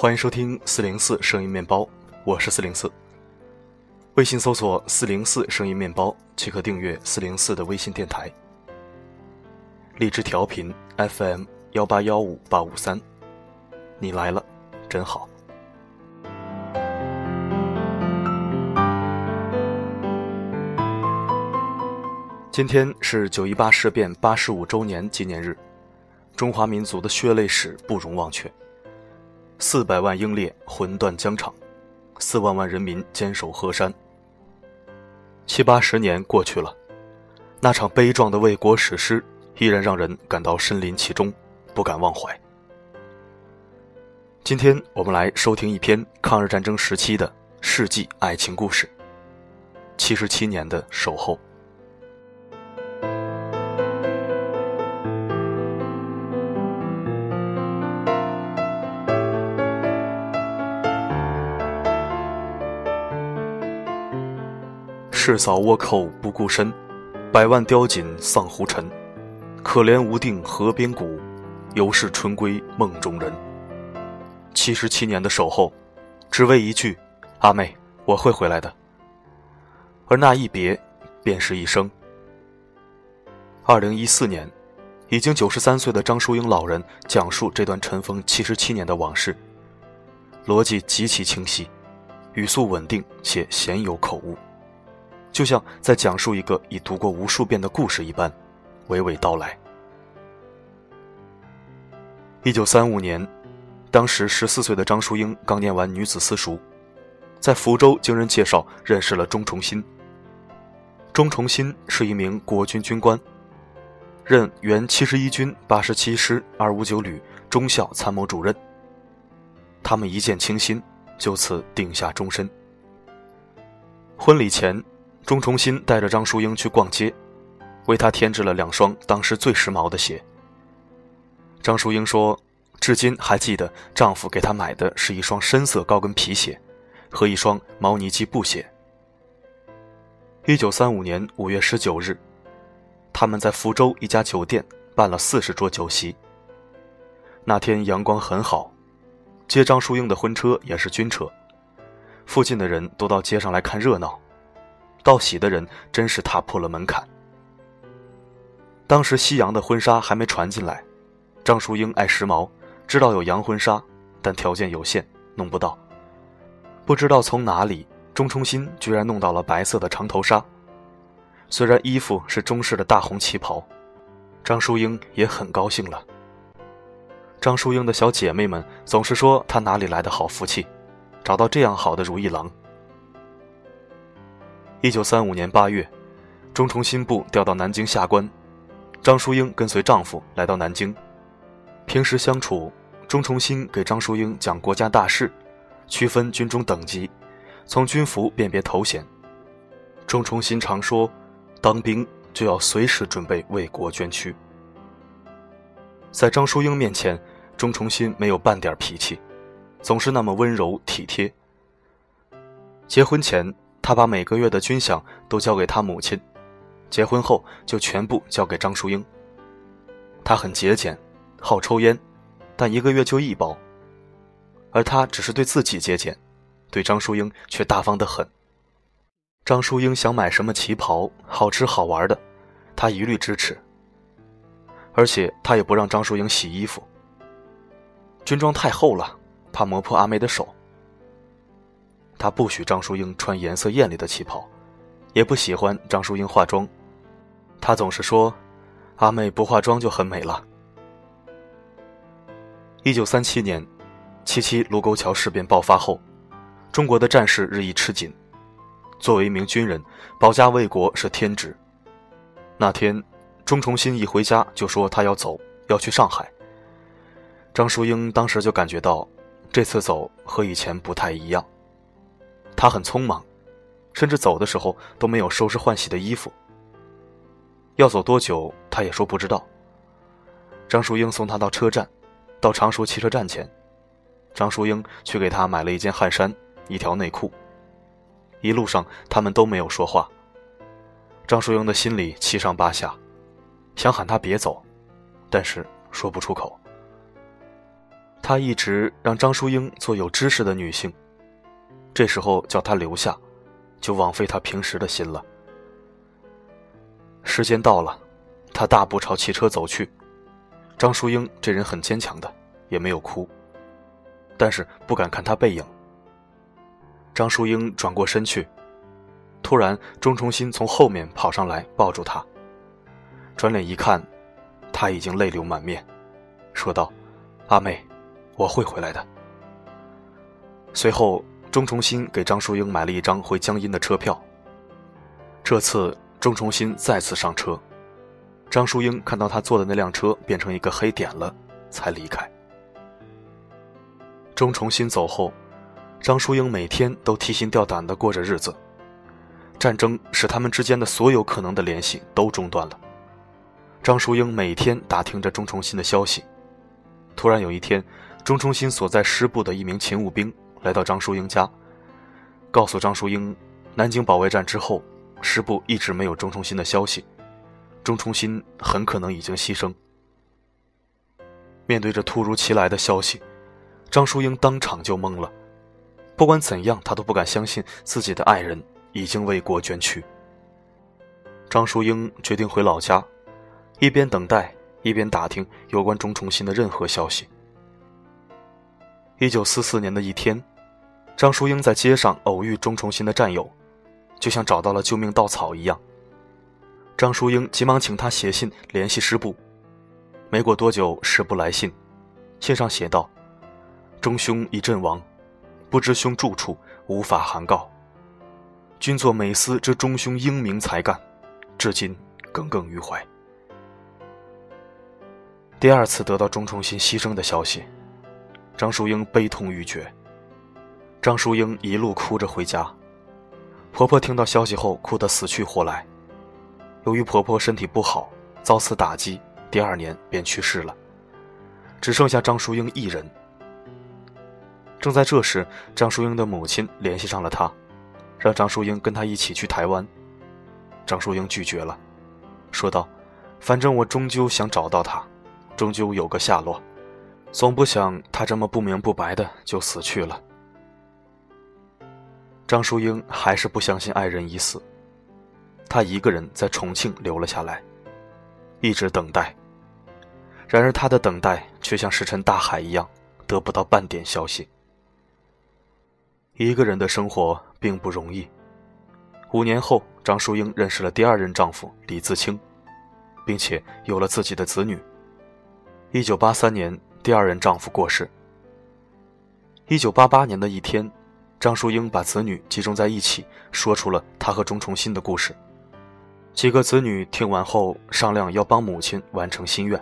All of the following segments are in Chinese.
欢迎收听四零四声音面包，我是四零四。微信搜索“四零四声音面包”即可订阅四零四的微信电台。荔枝调频 FM 幺八幺五八五三，你来了，真好。今天是九一八事变八十五周年纪念日，中华民族的血泪史不容忘却。四百万英烈魂断疆场，四万万人民坚守河山。七八十年过去了，那场悲壮的卫国史诗依然让人感到身临其中，不敢忘怀。今天我们来收听一篇抗日战争时期的世纪爱情故事——七十七年的守候。赤扫倭寇不顾身，百万雕锦丧胡尘。可怜无定河边骨，犹是春归梦中人。七十七年的守候，只为一句“阿妹，我会回来的”。而那一别，便是一生。二零一四年，已经九十三岁的张淑英老人讲述这段尘封七十七年的往事，逻辑极其清晰，语速稳定且鲜有口误。就像在讲述一个已读过无数遍的故事一般，娓娓道来。一九三五年，当时十四岁的张淑英刚念完女子私塾，在福州经人介绍认识了钟崇新。钟崇新是一名国军军官，任原七十一军八十七师二五九旅中校参谋主任。他们一见倾心，就此定下终身。婚礼前。钟崇新带着张淑英去逛街，为她添置了两双当时最时髦的鞋。张淑英说：“至今还记得丈夫给她买的是一双深色高跟皮鞋，和一双毛呢基布鞋。”一九三五年五月十九日，他们在福州一家酒店办了四十桌酒席。那天阳光很好，接张淑英的婚车也是军车，附近的人都到街上来看热闹。道喜的人真是踏破了门槛。当时西洋的婚纱还没传进来，张淑英爱时髦，知道有洋婚纱，但条件有限，弄不到。不知道从哪里，钟崇新居然弄到了白色的长头纱。虽然衣服是中式的大红旗袍，张淑英也很高兴了。张淑英的小姐妹们总是说她哪里来的好福气，找到这样好的如意郎。一九三五年八月，钟崇新部调到南京下关，张淑英跟随丈夫来到南京。平时相处，钟崇新给张淑英讲国家大事，区分军中等级，从军服辨别头衔。钟崇新常说：“当兵就要随时准备为国捐躯。”在张淑英面前，钟崇新没有半点脾气，总是那么温柔体贴。结婚前。他把每个月的军饷都交给他母亲，结婚后就全部交给张淑英。他很节俭，好抽烟，但一个月就一包。而他只是对自己节俭，对张淑英却大方得很。张淑英想买什么旗袍、好吃好玩的，他一律支持。而且他也不让张淑英洗衣服，军装太厚了，怕磨破阿梅的手。他不许张淑英穿颜色艳丽的旗袍，也不喜欢张淑英化妆。他总是说：“阿妹不化妆就很美了。”一九三七年，七七卢沟桥事变爆发后，中国的战事日益吃紧。作为一名军人，保家卫国是天职。那天，钟崇新一回家就说他要走，要去上海。张淑英当时就感觉到，这次走和以前不太一样。他很匆忙，甚至走的时候都没有收拾换洗的衣服。要走多久，他也说不知道。张淑英送他到车站，到常熟汽车站前，张淑英去给他买了一件汗衫、一条内裤。一路上，他们都没有说话。张淑英的心里七上八下，想喊他别走，但是说不出口。他一直让张淑英做有知识的女性，这时候叫他留下，就枉费他平时的心了。时间到了，他大步朝汽车走去。张淑英这人很坚强的，也没有哭，但是不敢看他背影。张淑英转过身去，突然钟崇新从后面跑上来抱住她，转脸一看，他已经泪流满面，说道：“阿妹，我会回来的。”随后，钟崇新给张淑英买了一张回江阴的车票。这次，钟崇新再次上车。张淑英看到他坐的那辆车变成一个黑点了，才离开。钟崇新走后，张淑英每天都提心吊胆地过着日子。战争使他们之间的所有可能的联系都中断了。张淑英每天打听着钟崇新的消息。突然有一天，钟崇新所在师部的一名勤务兵来到张淑英家，告诉张淑英，南京保卫战之后，师部一直没有钟崇新的消息。钟崇新很可能已经牺牲。面对着突如其来的消息，张淑英当场就懵了。不管怎样，她都不敢相信自己的爱人已经为国捐躯。张淑英决定回老家，一边等待，一边打听有关钟崇新的任何消息。一九四四年的一天，张淑英在街上偶遇钟崇新的战友，就像找到了救命稻草一样。张淑英急忙请他写信联系师部。没过多久，师部来信，信上写道：“钟兄已阵亡，不知兄住处，无法函告。君作美思之钟兄英明才干，至今耿耿于怀。”第二次得到钟崇新牺牲的消息，张淑英悲痛欲绝。张淑英一路哭着回家，婆婆听到消息后哭得死去活来。由于婆婆身体不好，遭此打击，第二年便去世了，只剩下张淑英一人。正在这时，张淑英的母亲联系上了她，让张淑英跟她一起去台湾。张淑英拒绝了，说道：“反正我终究想找到他，终究有个下落，总不想他这么不明不白的就死去了。”张淑英还是不相信爱人已死。她一个人在重庆留了下来，一直等待。然而，她的等待却像石沉大海一样，得不到半点消息。一个人的生活并不容易。五年后，张淑英认识了第二任丈夫李自清，并且有了自己的子女。一九八三年，第二任丈夫过世。一九八八年的一天，张淑英把子女集中在一起，说出了她和钟崇新的故事。几个子女听完后商量要帮母亲完成心愿。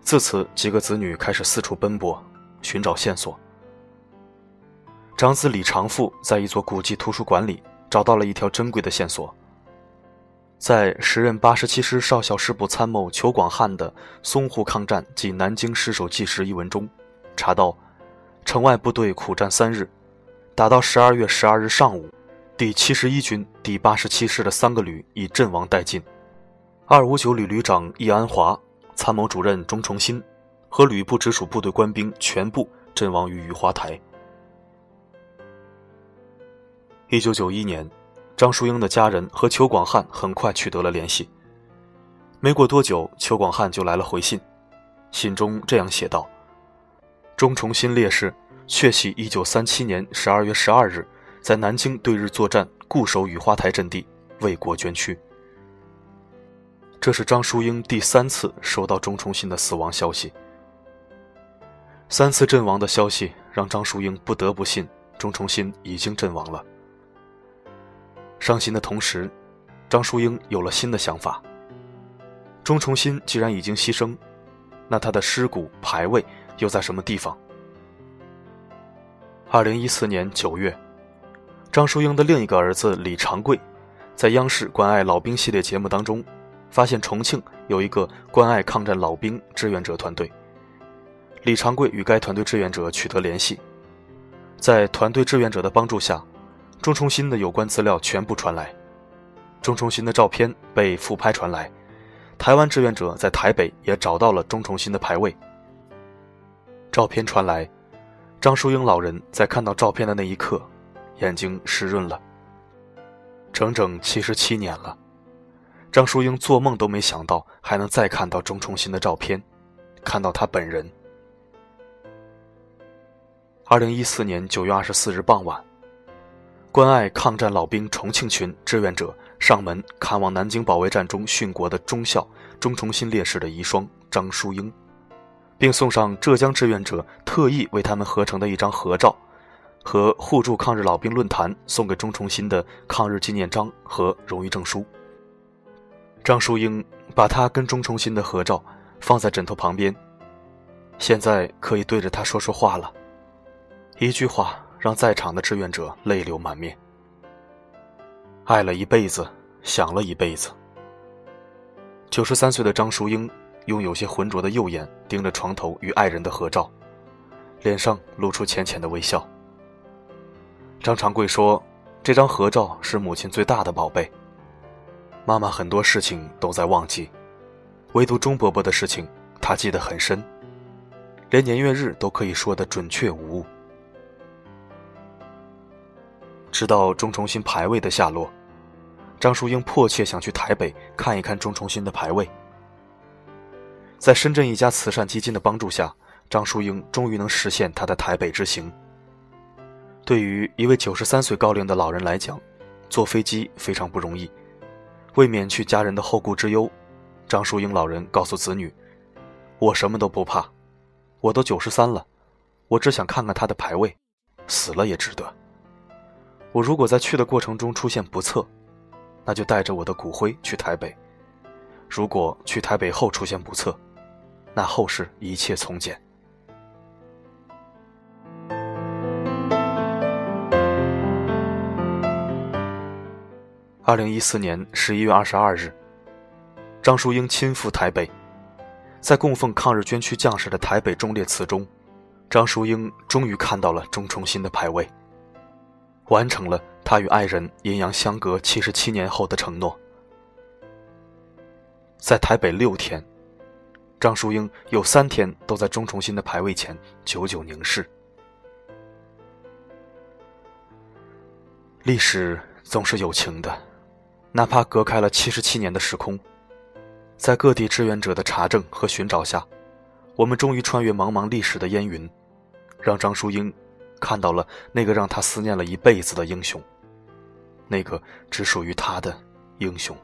自此，几个子女开始四处奔波，寻找线索。长子李长富在一座古迹图书馆里找到了一条珍贵的线索。在时任八十七师少校师部参谋裘广汉的《淞沪抗战及南京失守纪实》一文中，查到，城外部队苦战三日，打到十二月十二日上午。第七十一军第八十七师的三个旅已阵亡殆尽，二五九旅旅长易安华、参谋主任钟崇新和旅部直属部队官兵全部阵亡于雨花台。一九九一年，张淑英的家人和邱广汉很快取得了联系。没过多久，邱广汉就来了回信，信中这样写道：“钟崇新烈士确系一九三七年十二月十二日。”在南京对日作战，固守雨花台阵地，为国捐躯。这是张淑英第三次收到钟崇新的死亡消息。三次阵亡的消息让张淑英不得不信钟崇新已经阵亡了。伤心的同时，张淑英有了新的想法。钟崇新既然已经牺牲，那他的尸骨牌位又在什么地方？二零一四年九月。张淑英的另一个儿子李长贵，在央视关爱老兵系列节目当中，发现重庆有一个关爱抗战老兵志愿者团队。李长贵与该团队志愿者取得联系，在团队志愿者的帮助下，钟崇新的有关资料全部传来，钟崇新的照片被复拍传来，台湾志愿者在台北也找到了钟崇新的牌位。照片传来，张淑英老人在看到照片的那一刻，眼睛湿润了。整整七十七年了，张淑英做梦都没想到还能再看到钟崇新的照片，看到他本人。二零一四年九月二十四日傍晚，关爱抗战老兵重庆群志愿者上门看望南京保卫战中殉国的中校钟崇新烈士的遗孀张淑英，并送上浙江志愿者特意为他们合成的一张合照。和互助抗日老兵论坛送给钟崇新的抗日纪念章和荣誉证书。张淑英把他跟钟崇新的合照放在枕头旁边，现在可以对着他说说话了。一句话让在场的志愿者泪流满面。爱了一辈子，想了一辈子。九十三岁的张淑英用有些浑浊的右眼盯着床头与爱人的合照，脸上露出浅浅的微笑。张长贵说：“这张合照是母亲最大的宝贝。妈妈很多事情都在忘记，唯独钟伯伯的事情，她记得很深，连年月日都可以说得准确无误。”知道钟崇新牌位的下落，张淑英迫切想去台北看一看钟崇新的牌位。在深圳一家慈善基金的帮助下，张淑英终于能实现她的台北之行。对于一位九十三岁高龄的老人来讲，坐飞机非常不容易。为免去家人的后顾之忧，张淑英老人告诉子女：“我什么都不怕，我都九十三了，我只想看看他的牌位，死了也值得。我如果在去的过程中出现不测，那就带着我的骨灰去台北；如果去台北后出现不测，那后事一切从简。”二零一四年十一月二十二日，张淑英亲赴台北，在供奉抗日捐躯将士的台北忠烈祠中，张淑英终于看到了钟崇新的牌位，完成了他与爱人阴阳相隔七十七年后的承诺。在台北六天，张淑英有三天都在钟崇新的牌位前久久凝视。历史总是有情的。哪怕隔开了七十七年的时空，在各地志愿者的查证和寻找下，我们终于穿越茫茫历史的烟云，让张淑英看到了那个让她思念了一辈子的英雄，那个只属于她的英雄。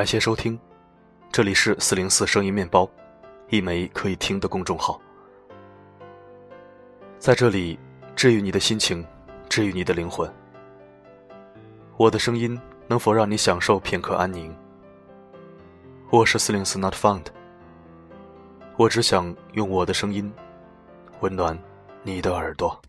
感谢收听，这里是四零四声音面包，一枚可以听的公众号。在这里，治愈你的心情，治愈你的灵魂。我的声音能否让你享受片刻安宁？我是四零四 Not Found，我只想用我的声音温暖你的耳朵。